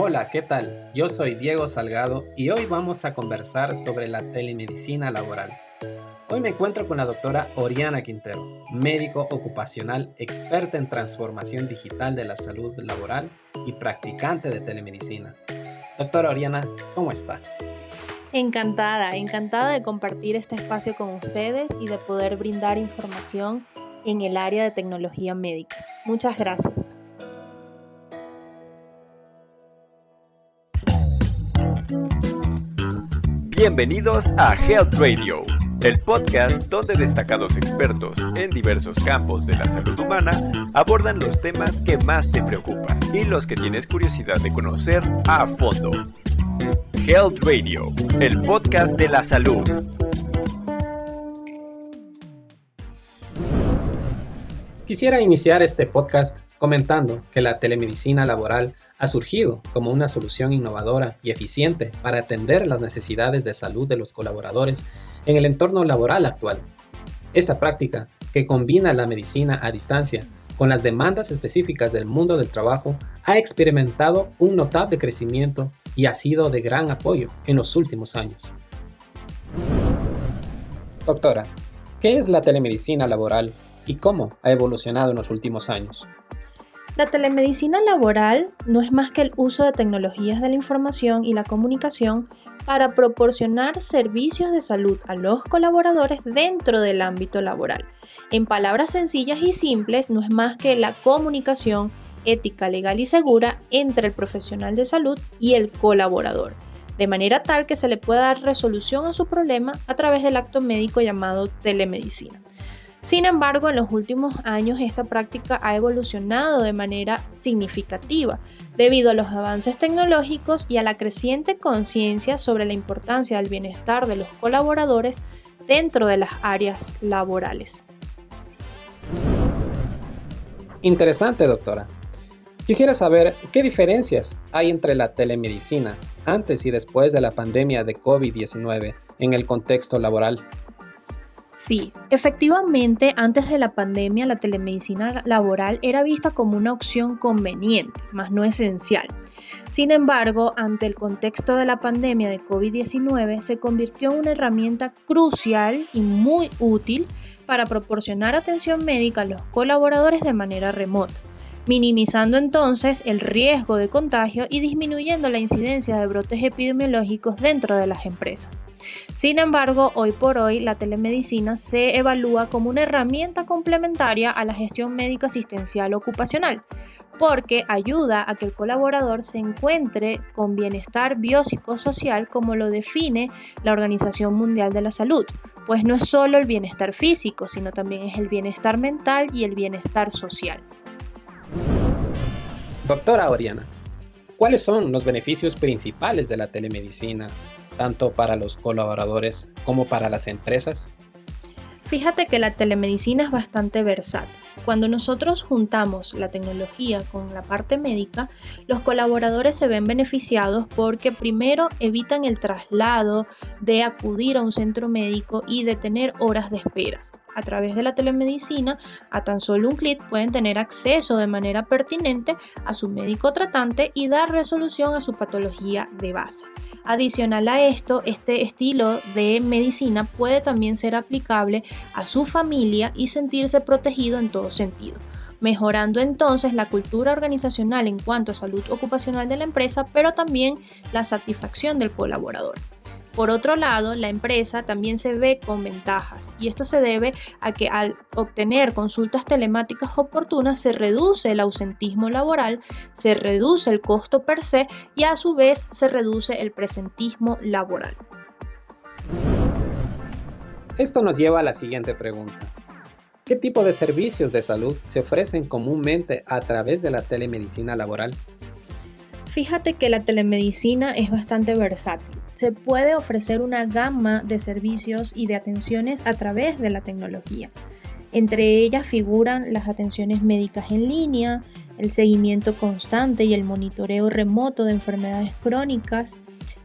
Hola, ¿qué tal? Yo soy Diego Salgado y hoy vamos a conversar sobre la telemedicina laboral. Hoy me encuentro con la doctora Oriana Quintero, médico ocupacional, experta en transformación digital de la salud laboral y practicante de telemedicina. Doctora Oriana, ¿cómo está? Encantada, encantada de compartir este espacio con ustedes y de poder brindar información en el área de tecnología médica. Muchas gracias. Bienvenidos a Health Radio, el podcast donde destacados expertos en diversos campos de la salud humana abordan los temas que más te preocupan y los que tienes curiosidad de conocer a fondo. Health Radio, el podcast de la salud. Quisiera iniciar este podcast comentando que la telemedicina laboral ha surgido como una solución innovadora y eficiente para atender las necesidades de salud de los colaboradores en el entorno laboral actual. Esta práctica, que combina la medicina a distancia con las demandas específicas del mundo del trabajo, ha experimentado un notable crecimiento y ha sido de gran apoyo en los últimos años. Doctora, ¿qué es la telemedicina laboral y cómo ha evolucionado en los últimos años. La telemedicina laboral no es más que el uso de tecnologías de la información y la comunicación para proporcionar servicios de salud a los colaboradores dentro del ámbito laboral. En palabras sencillas y simples, no es más que la comunicación ética, legal y segura entre el profesional de salud y el colaborador, de manera tal que se le pueda dar resolución a su problema a través del acto médico llamado telemedicina. Sin embargo, en los últimos años esta práctica ha evolucionado de manera significativa debido a los avances tecnológicos y a la creciente conciencia sobre la importancia del bienestar de los colaboradores dentro de las áreas laborales. Interesante, doctora. Quisiera saber qué diferencias hay entre la telemedicina antes y después de la pandemia de COVID-19 en el contexto laboral. Sí, efectivamente, antes de la pandemia la telemedicina laboral era vista como una opción conveniente, más no esencial. Sin embargo, ante el contexto de la pandemia de COVID-19, se convirtió en una herramienta crucial y muy útil para proporcionar atención médica a los colaboradores de manera remota minimizando entonces el riesgo de contagio y disminuyendo la incidencia de brotes epidemiológicos dentro de las empresas. Sin embargo, hoy por hoy la telemedicina se evalúa como una herramienta complementaria a la gestión médica asistencial ocupacional, porque ayuda a que el colaborador se encuentre con bienestar biopsicosocial como lo define la Organización Mundial de la Salud, pues no es solo el bienestar físico, sino también es el bienestar mental y el bienestar social. Doctora Oriana, ¿cuáles son los beneficios principales de la telemedicina, tanto para los colaboradores como para las empresas? Fíjate que la telemedicina es bastante versátil. Cuando nosotros juntamos la tecnología con la parte médica, los colaboradores se ven beneficiados porque primero evitan el traslado de acudir a un centro médico y de tener horas de esperas. A través de la telemedicina, a tan solo un clic pueden tener acceso de manera pertinente a su médico tratante y dar resolución a su patología de base. Adicional a esto, este estilo de medicina puede también ser aplicable a su familia y sentirse protegido en todo sentido mejorando entonces la cultura organizacional en cuanto a salud ocupacional de la empresa, pero también la satisfacción del colaborador. Por otro lado, la empresa también se ve con ventajas y esto se debe a que al obtener consultas telemáticas oportunas se reduce el ausentismo laboral, se reduce el costo per se y a su vez se reduce el presentismo laboral. Esto nos lleva a la siguiente pregunta. ¿Qué tipo de servicios de salud se ofrecen comúnmente a través de la telemedicina laboral? Fíjate que la telemedicina es bastante versátil se puede ofrecer una gama de servicios y de atenciones a través de la tecnología. Entre ellas figuran las atenciones médicas en línea, el seguimiento constante y el monitoreo remoto de enfermedades crónicas,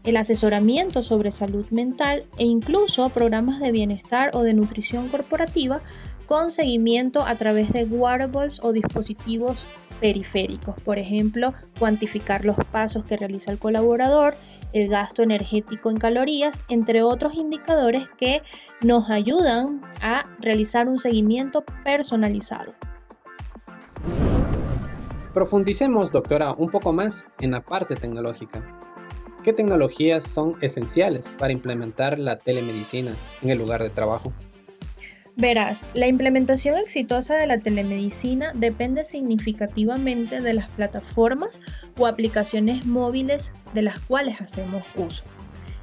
el asesoramiento sobre salud mental e incluso programas de bienestar o de nutrición corporativa con seguimiento a través de wearables o dispositivos periféricos, por ejemplo, cuantificar los pasos que realiza el colaborador, el gasto energético en calorías, entre otros indicadores que nos ayudan a realizar un seguimiento personalizado. Profundicemos, doctora, un poco más en la parte tecnológica. ¿Qué tecnologías son esenciales para implementar la telemedicina en el lugar de trabajo? Verás, la implementación exitosa de la telemedicina depende significativamente de las plataformas o aplicaciones móviles de las cuales hacemos uso.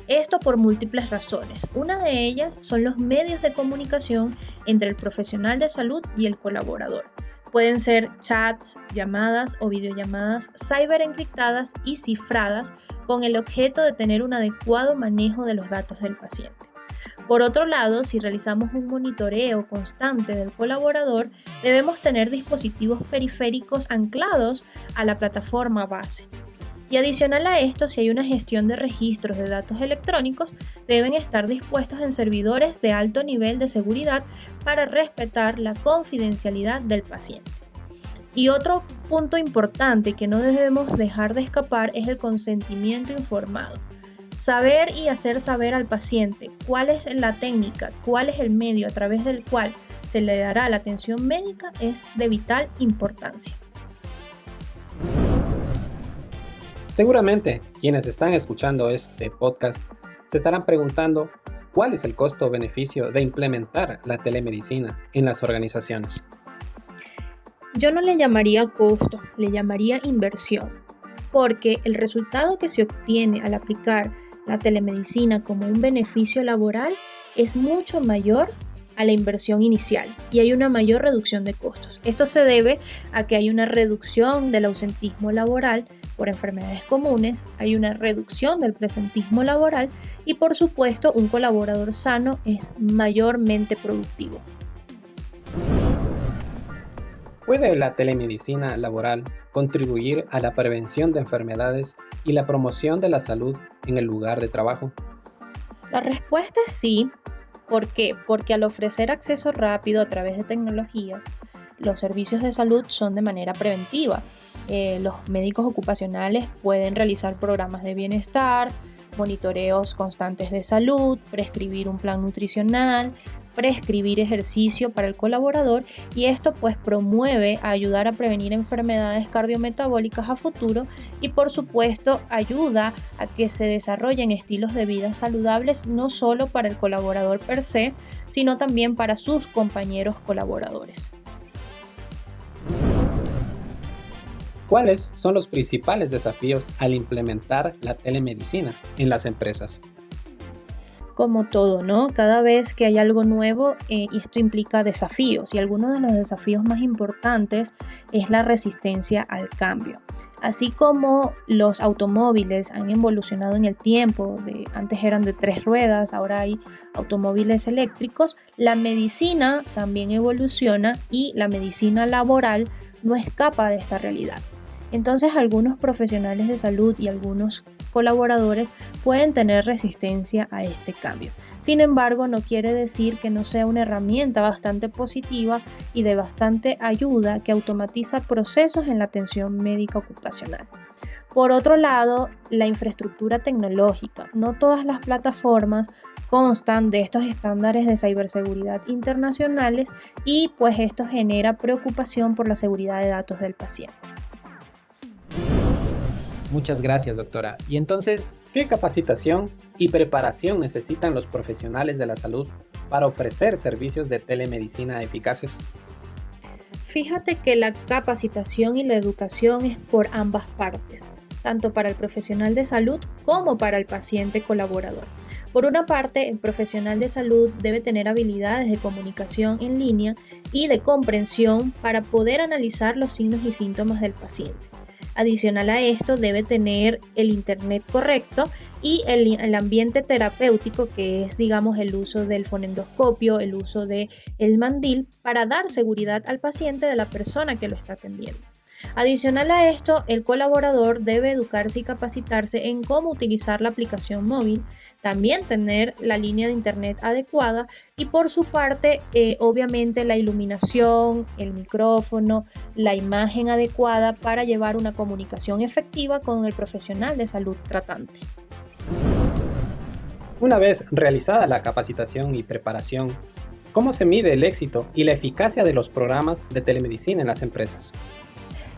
Esto por múltiples razones. Una de ellas son los medios de comunicación entre el profesional de salud y el colaborador. Pueden ser chats, llamadas o videollamadas cyberencriptadas y cifradas con el objeto de tener un adecuado manejo de los datos del paciente. Por otro lado, si realizamos un monitoreo constante del colaborador, debemos tener dispositivos periféricos anclados a la plataforma base. Y adicional a esto, si hay una gestión de registros de datos electrónicos, deben estar dispuestos en servidores de alto nivel de seguridad para respetar la confidencialidad del paciente. Y otro punto importante que no debemos dejar de escapar es el consentimiento informado. Saber y hacer saber al paciente cuál es la técnica, cuál es el medio a través del cual se le dará la atención médica es de vital importancia. Seguramente quienes están escuchando este podcast se estarán preguntando cuál es el costo-beneficio de implementar la telemedicina en las organizaciones. Yo no le llamaría costo, le llamaría inversión, porque el resultado que se obtiene al aplicar la telemedicina como un beneficio laboral es mucho mayor a la inversión inicial y hay una mayor reducción de costos. Esto se debe a que hay una reducción del ausentismo laboral por enfermedades comunes, hay una reducción del presentismo laboral y por supuesto un colaborador sano es mayormente productivo. ¿Puede la telemedicina laboral contribuir a la prevención de enfermedades y la promoción de la salud en el lugar de trabajo? La respuesta es sí. ¿Por qué? Porque al ofrecer acceso rápido a través de tecnologías, los servicios de salud son de manera preventiva. Eh, los médicos ocupacionales pueden realizar programas de bienestar, monitoreos constantes de salud, prescribir un plan nutricional, prescribir ejercicio para el colaborador y esto pues promueve a ayudar a prevenir enfermedades cardiometabólicas a futuro y por supuesto ayuda a que se desarrollen estilos de vida saludables no solo para el colaborador per se, sino también para sus compañeros colaboradores. ¿Cuáles son los principales desafíos al implementar la telemedicina en las empresas? Como todo, ¿no? Cada vez que hay algo nuevo, eh, esto implica desafíos y algunos de los desafíos más importantes es la resistencia al cambio. Así como los automóviles han evolucionado en el tiempo, de, antes eran de tres ruedas, ahora hay automóviles eléctricos, la medicina también evoluciona y la medicina laboral no escapa de esta realidad. Entonces algunos profesionales de salud y algunos colaboradores pueden tener resistencia a este cambio. Sin embargo, no quiere decir que no sea una herramienta bastante positiva y de bastante ayuda que automatiza procesos en la atención médica ocupacional. Por otro lado, la infraestructura tecnológica. No todas las plataformas constan de estos estándares de ciberseguridad internacionales y pues esto genera preocupación por la seguridad de datos del paciente. Muchas gracias, doctora. Y entonces, ¿qué capacitación y preparación necesitan los profesionales de la salud para ofrecer servicios de telemedicina eficaces? Fíjate que la capacitación y la educación es por ambas partes, tanto para el profesional de salud como para el paciente colaborador. Por una parte, el profesional de salud debe tener habilidades de comunicación en línea y de comprensión para poder analizar los signos y síntomas del paciente. Adicional a esto, debe tener el Internet correcto y el, ambiente terapéutico, que es, digamos, el uso del fonendoscopio, el uso del el mandil, para dar seguridad al paciente de la persona que lo está atendiendo. Adicional a esto, el colaborador debe educarse y capacitarse en cómo utilizar la aplicación móvil, también tener la línea de internet adecuada y por su parte, eh, obviamente, la iluminación, el micrófono, la imagen adecuada para llevar una comunicación efectiva con el profesional de salud tratante. Una vez realizada la capacitación y preparación, ¿cómo se mide el éxito y la eficacia de los programas de telemedicina en las empresas?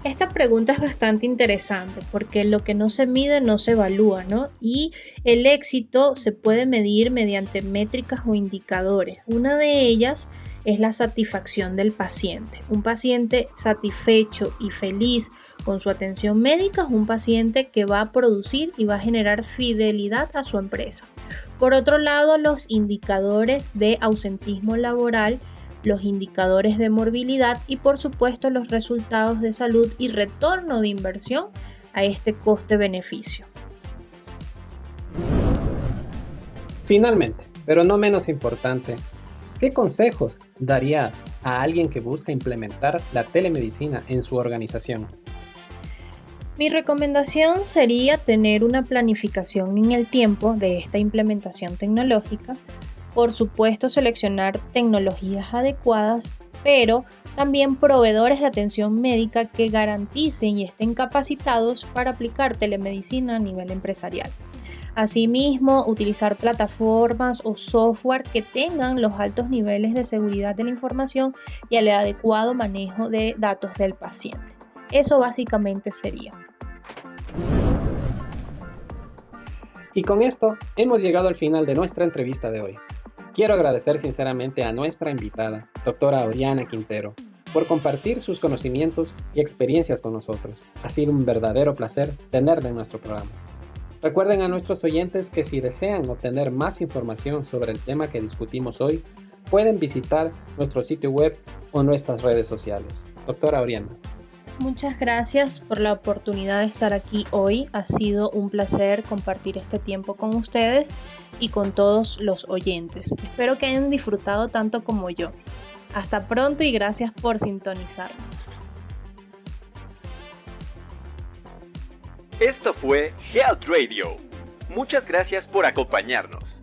Esta pregunta es bastante interesante porque lo que no se mide no se evalúa, ¿no? Y el éxito se puede medir mediante métricas o indicadores. Una de ellas es la satisfacción del paciente. Un paciente satisfecho y feliz con su atención médica es un paciente que va a producir y va a generar fidelidad a su empresa. Por otro lado, los indicadores de ausentismo laboral los indicadores de morbilidad y por supuesto los resultados de salud y retorno de inversión a este coste-beneficio. Finalmente, pero no menos importante, ¿qué consejos daría a alguien que busca implementar la telemedicina en su organización? Mi recomendación sería tener una planificación en el tiempo de esta implementación tecnológica por supuesto, seleccionar tecnologías adecuadas, pero también proveedores de atención médica que garanticen y estén capacitados para aplicar telemedicina a nivel empresarial. Asimismo, utilizar plataformas o software que tengan los altos niveles de seguridad de la información y el adecuado manejo de datos del paciente. Eso básicamente sería. Y con esto hemos llegado al final de nuestra entrevista de hoy. Quiero agradecer sinceramente a nuestra invitada, doctora Oriana Quintero, por compartir sus conocimientos y experiencias con nosotros. Ha sido un verdadero placer tenerla en nuestro programa. Recuerden a nuestros oyentes que si desean obtener más información sobre el tema que discutimos hoy, pueden visitar nuestro sitio web o nuestras redes sociales. Doctora Oriana. Muchas gracias por la oportunidad de estar aquí hoy. Ha sido un placer compartir este tiempo con ustedes y con todos los oyentes. Espero que hayan disfrutado tanto como yo. Hasta pronto y gracias por sintonizarnos. Esto fue Health Radio. Muchas gracias por acompañarnos.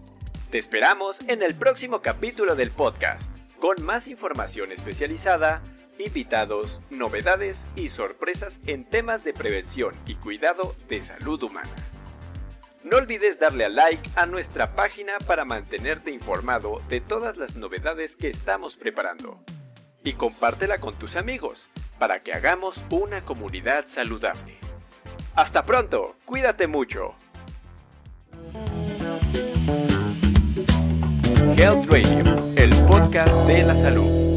Te esperamos en el próximo capítulo del podcast, con más información especializada invitados, novedades y sorpresas en temas de prevención y cuidado de salud humana. No olvides darle a like a nuestra página para mantenerte informado de todas las novedades que estamos preparando. Y compártela con tus amigos para que hagamos una comunidad saludable. Hasta pronto, cuídate mucho. Health Radio, el podcast de la salud.